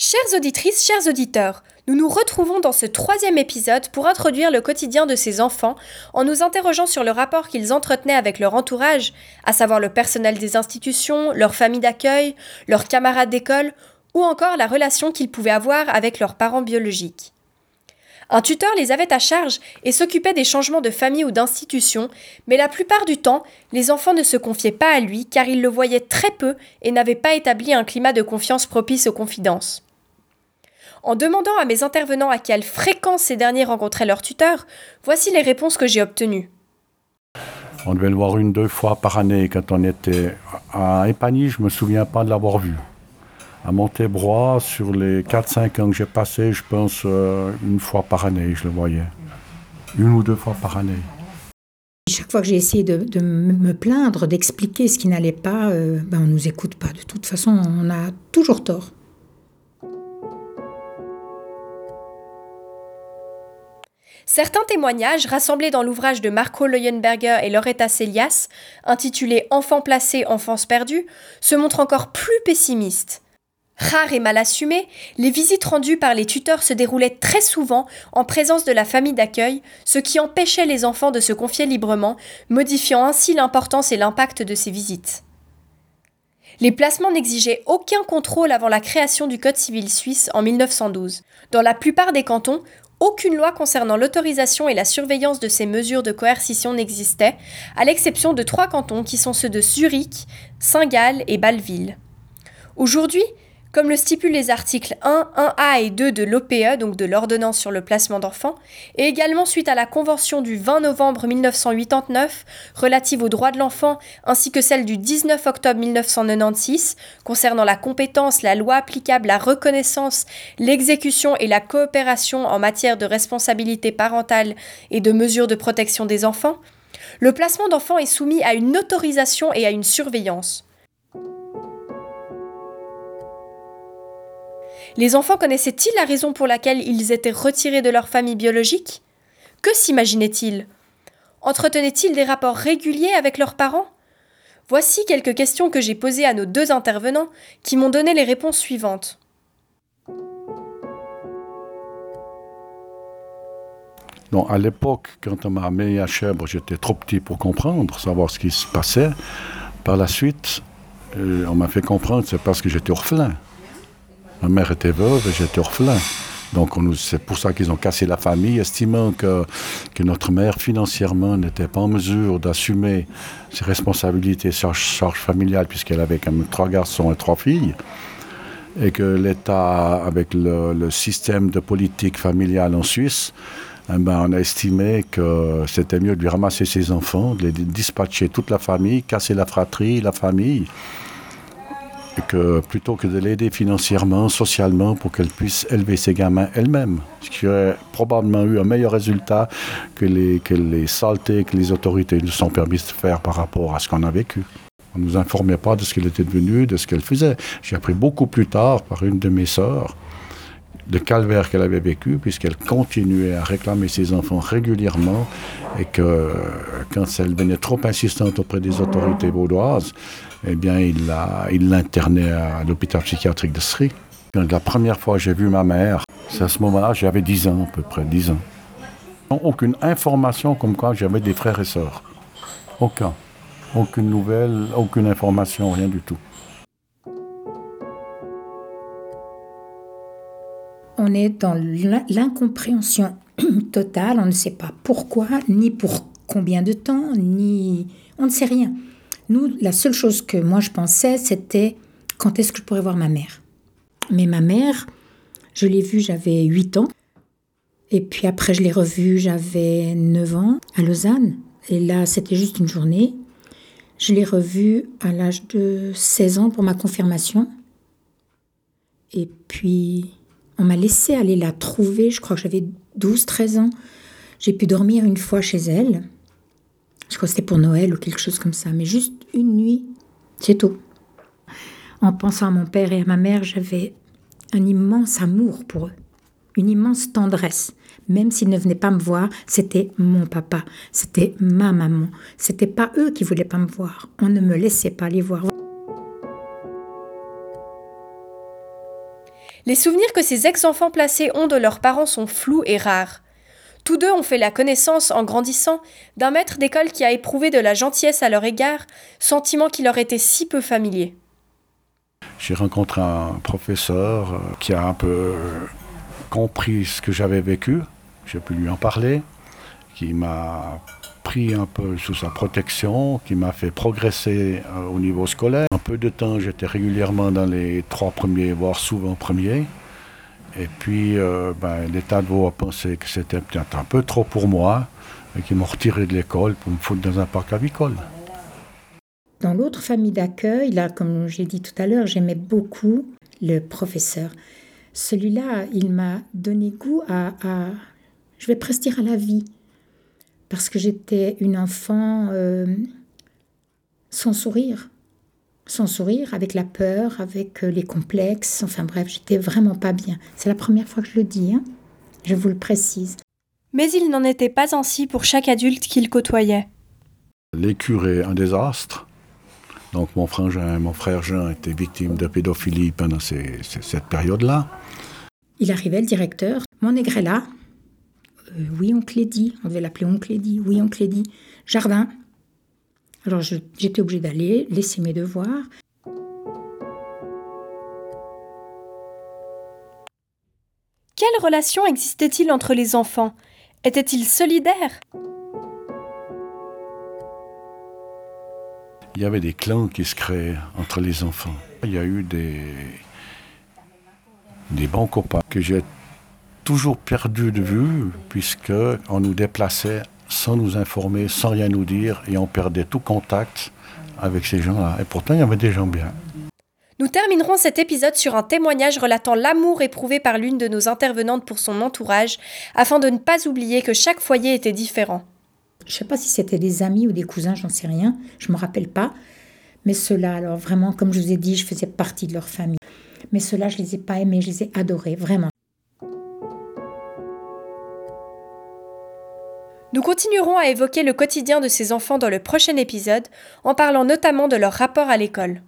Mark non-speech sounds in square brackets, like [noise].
Chères auditrices, chers auditeurs, nous nous retrouvons dans ce troisième épisode pour introduire le quotidien de ces enfants en nous interrogeant sur le rapport qu'ils entretenaient avec leur entourage, à savoir le personnel des institutions, leur famille d'accueil, leurs camarades d'école ou encore la relation qu'ils pouvaient avoir avec leurs parents biologiques. Un tuteur les avait à charge et s'occupait des changements de famille ou d'institution, mais la plupart du temps, les enfants ne se confiaient pas à lui car ils le voyaient très peu et n'avaient pas établi un climat de confiance propice aux confidences. En demandant à mes intervenants à quelle fréquence ces derniers rencontraient leur tuteur, voici les réponses que j'ai obtenues. On devait le voir une, deux fois par année. Quand on était à Épagny, je ne me souviens pas de l'avoir vu. À Montébrois, sur les 4-5 ans que j'ai passé, je pense euh, une fois par année, je le voyais. Une ou deux fois par année. Chaque fois que j'ai essayé de, me plaindre, d'expliquer ce qui n'allait pas, euh, ben on ne nous écoute pas. De toute façon, on a toujours tort. Certains témoignages, rassemblés dans l'ouvrage de Marco Leuenberger et Loretta Celias, intitulé Enfants placés, enfance perdue, se montrent encore plus pessimistes. Rares et mal assumées, les visites rendues par les tuteurs se déroulaient très souvent en présence de la famille d'accueil, ce qui empêchait les enfants de se confier librement, modifiant ainsi l'importance et l'impact de ces visites. Les placements n'exigeaient aucun contrôle avant la création du Code civil suisse en 1912. Dans la plupart des cantons, aucune loi concernant l'autorisation et la surveillance de ces mesures de coercition n'existait, à l'exception de trois cantons qui sont ceux de Zurich, Saint-Gall et Bâle-Ville. Aujourd'hui, comme le stipulent les articles 1, 1A et 2 de l'OPE, donc de l'ordonnance sur le placement d'enfants, et également suite à la Convention du 20 novembre 1989 relative aux droits de l'enfant, ainsi que celle du 19 octobre 1996 concernant la compétence, la loi applicable, la reconnaissance, l'exécution et la coopération en matière de responsabilité parentale et de mesures de protection des enfants, le placement d'enfants est soumis à une autorisation et à une surveillance. Les enfants connaissaient-ils la raison pour laquelle ils étaient retirés de leur famille biologique? Que s'imaginaient-ils? Entretenaient-ils des rapports réguliers avec leurs parents? Voici quelques questions que j'ai posées à nos deux intervenants qui m'ont donné les réponses suivantes. Non, à l'époque, quand on m'a amené à Chèvre, j'étais trop petit pour comprendre, savoir ce qui se passait. Par la suite, euh, on m'a fait comprendre c'est parce que j'étais orphelin. Ma mère était veuve et j'étais orphelin. Donc c'est pour ça qu'ils ont cassé la famille, estimant que, que notre mère financièrement n'était pas en mesure d'assumer ses responsabilités, charges familiales, puisqu'elle avait quand même trois garçons et trois filles, et que l'État, avec le, système de politique familiale en Suisse, eh ben, on a estimé que c'était mieux de lui ramasser ses enfants, de les dispatcher toute la famille, casser la fratrie, la famille, plutôt que de l'aider financièrement, socialement, pour qu'elle puisse élever ses gamins elle-même, ce qui aurait probablement eu un meilleur résultat que les, que les saletés que les autorités nous sont permis de faire par rapport à ce qu'on a vécu. On ne nous informait pas de ce qu'elle était devenue, de ce qu'elle faisait. J'ai appris beaucoup plus tard par une de mes sœurs le calvaire qu'elle avait vécu, puisqu'elle continuait à réclamer ses enfants régulièrement, et que quand elle venait trop insistante auprès des autorités vaudoises, eh bien, il l'internait à l'hôpital psychiatrique de Sri. La première fois j'ai vu ma mère, c'est à ce moment-là, j'avais 10 ans à peu près, 10 ans. Aucune information comme quoi j'avais des frères et sœurs. Aucun. Aucune nouvelle, aucune information, rien du tout. On est dans l'incompréhension [clears throat] totale, on ne sait pas pourquoi, ni pour combien de temps, ni... On ne sait rien. Nous, la seule chose que moi je pensais, c'était quand est-ce que je pourrais voir ma mère. Mais ma mère, je l'ai vue, j'avais 8 ans. Et puis après, je l'ai revue, j'avais 9 ans, à Lausanne. Et là, c'était juste une journée. Je l'ai revue à l'âge de 16 ans pour ma confirmation. Et puis, on m'a laissé aller la trouver, je crois que j'avais 12, 13 ans. J'ai pu dormir une fois chez elle. Je crois que c'était pour Noël ou quelque chose comme ça, mais juste une nuit, c'est tout. En pensant à mon père et à ma mère, j'avais un immense amour pour eux, une immense tendresse. Même s'ils ne venaient pas me voir, c'était mon papa, c'était ma maman. C'était pas eux qui voulaient pas me voir. On ne me laissait pas les voir. Les souvenirs que ces ex-enfants placés ont de leurs parents sont flous et rares. Tous deux ont fait la connaissance, en grandissant, d'un maître d'école qui a éprouvé de la gentillesse à leur égard, sentiment qui leur était si peu familier. J'ai rencontré un professeur euh, qui a un peu euh, compris ce que j'avais vécu. J'ai pu lui en parler, qui m'a pris un peu sous sa protection, qui m'a fait progresser euh, au niveau scolaire. Un peu de temps, j'étais régulièrement dans les trois premiers, voire souvent premiers. Et puis, ben, l'État de Vaud a pensé que c'était peut-être un peu trop pour moi, et qu'ils m'ont retiré de l'école pour me foutre dans un parc avicole. Dans l'autre famille d'accueil, là, comme j'ai dit tout à l'heure, j'aimais beaucoup le professeur. Celui-là, il m'a donné goût à, je vais presque dire, à la vie. Parce que j'étais une enfant euh, sans sourire. Sans sourire, avec la peur, avec euh, les complexes. Enfin bref, j'étais vraiment pas bien. C'est la première fois que je le dis, hein. je vous le précise. Mais il n'en était pas ainsi pour chaque adulte qu'il côtoyait. Les curés, un désastre. Donc mon frangin, mon frère Jean étaient victimes de pédophilie pendant cette période-là. Il arrivait, le directeur, mon euh, oui, on dit, on devait l'appeler oncle Eddy, oui, oncle Eddy, jardin. Alors j'étais obligée d'aller, laisser mes devoirs. Quelle relation existait-il entre les enfants? Étaient-ils solidaires il y avait des clans qui se créaient entre les enfants. Il y a eu des, des bons copains que j'ai toujours perdus de vue, puisqu'on nous déplaçait sans nous informer, sans rien nous dire, et on perdait tout contact avec ces gens-là. Et pourtant, il y avait des gens bien. Nous terminerons cet épisode sur un témoignage relatant l'amour éprouvé par l'une de nos intervenantes pour son entourage, afin de ne pas oublier que chaque foyer était différent. Je ne sais pas si c'était des amis ou des cousins, j'en sais rien, je ne me rappelle pas. Mais ceux-là, alors vraiment, comme je vous ai dit, je faisais partie de leur famille. Mais ceux-là, je ne les ai pas aimés, je les ai adorés, vraiment. Nous continuerons à évoquer le quotidien de ces enfants dans le prochain épisode, en parlant notamment de leur rapport à l'école.